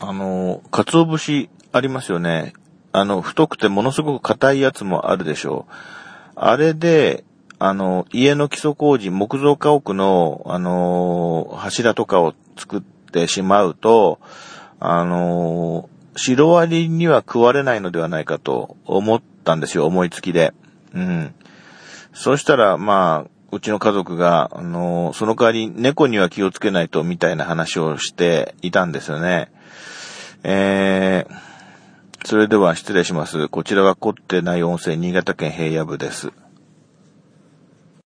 あの、鰹節ありますよね。あの、太くてものすごく硬いやつもあるでしょう。あれで、あの、家の基礎工事、木造家屋の、あの、柱とかを作ってしまうと、あの、シロアリには食われないのではないかと思ったんですよ、思いつきで。うん。そしたら、まあ、うちの家族が、あの、その代わり猫には気をつけないと、みたいな話をしていたんですよね。えー、それでは失礼します。こちらは凝ってない温泉、新潟県平野部です。